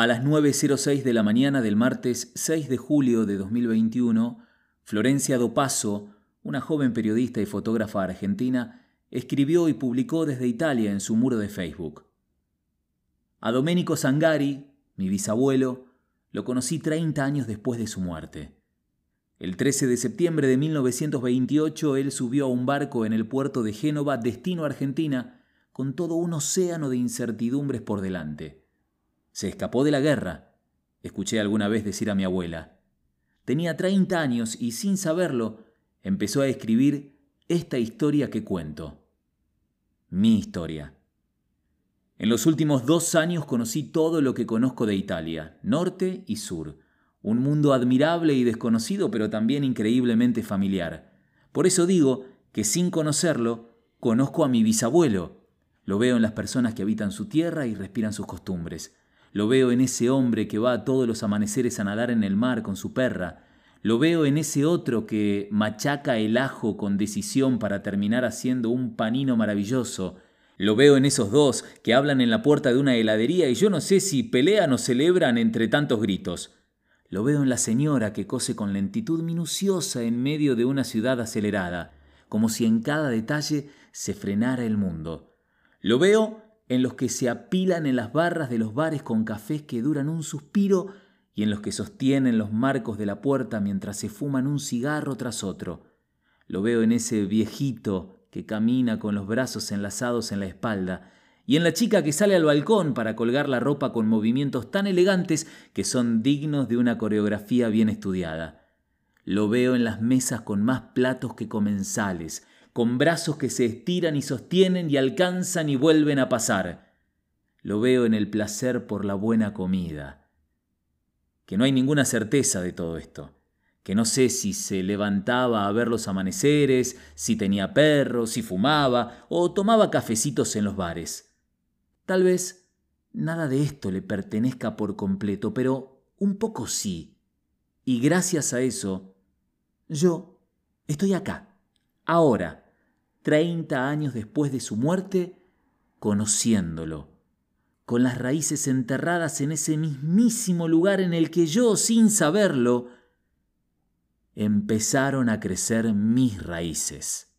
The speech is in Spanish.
A las 9.06 de la mañana del martes 6 de julio de 2021, Florencia Dopaso, una joven periodista y fotógrafa argentina, escribió y publicó desde Italia en su muro de Facebook. A Domenico Sangari, mi bisabuelo, lo conocí 30 años después de su muerte. El 13 de septiembre de 1928 él subió a un barco en el puerto de Génova, destino Argentina, con todo un océano de incertidumbres por delante. Se escapó de la guerra, escuché alguna vez decir a mi abuela. Tenía 30 años y sin saberlo empezó a escribir esta historia que cuento. Mi historia. En los últimos dos años conocí todo lo que conozco de Italia, norte y sur. Un mundo admirable y desconocido, pero también increíblemente familiar. Por eso digo que sin conocerlo, conozco a mi bisabuelo. Lo veo en las personas que habitan su tierra y respiran sus costumbres. Lo veo en ese hombre que va todos los amaneceres a nadar en el mar con su perra. Lo veo en ese otro que machaca el ajo con decisión para terminar haciendo un panino maravilloso. Lo veo en esos dos que hablan en la puerta de una heladería y yo no sé si pelean o celebran entre tantos gritos. Lo veo en la señora que cose con lentitud minuciosa en medio de una ciudad acelerada, como si en cada detalle se frenara el mundo. Lo veo en los que se apilan en las barras de los bares con cafés que duran un suspiro y en los que sostienen los marcos de la puerta mientras se fuman un cigarro tras otro. Lo veo en ese viejito que camina con los brazos enlazados en la espalda, y en la chica que sale al balcón para colgar la ropa con movimientos tan elegantes que son dignos de una coreografía bien estudiada. Lo veo en las mesas con más platos que comensales, con brazos que se estiran y sostienen y alcanzan y vuelven a pasar. Lo veo en el placer por la buena comida. Que no hay ninguna certeza de todo esto. Que no sé si se levantaba a ver los amaneceres, si tenía perros, si fumaba o tomaba cafecitos en los bares. Tal vez nada de esto le pertenezca por completo, pero un poco sí. Y gracias a eso, yo estoy acá ahora, 30 años después de su muerte, conociéndolo, con las raíces enterradas en ese mismísimo lugar en el que yo, sin saberlo, empezaron a crecer mis raíces.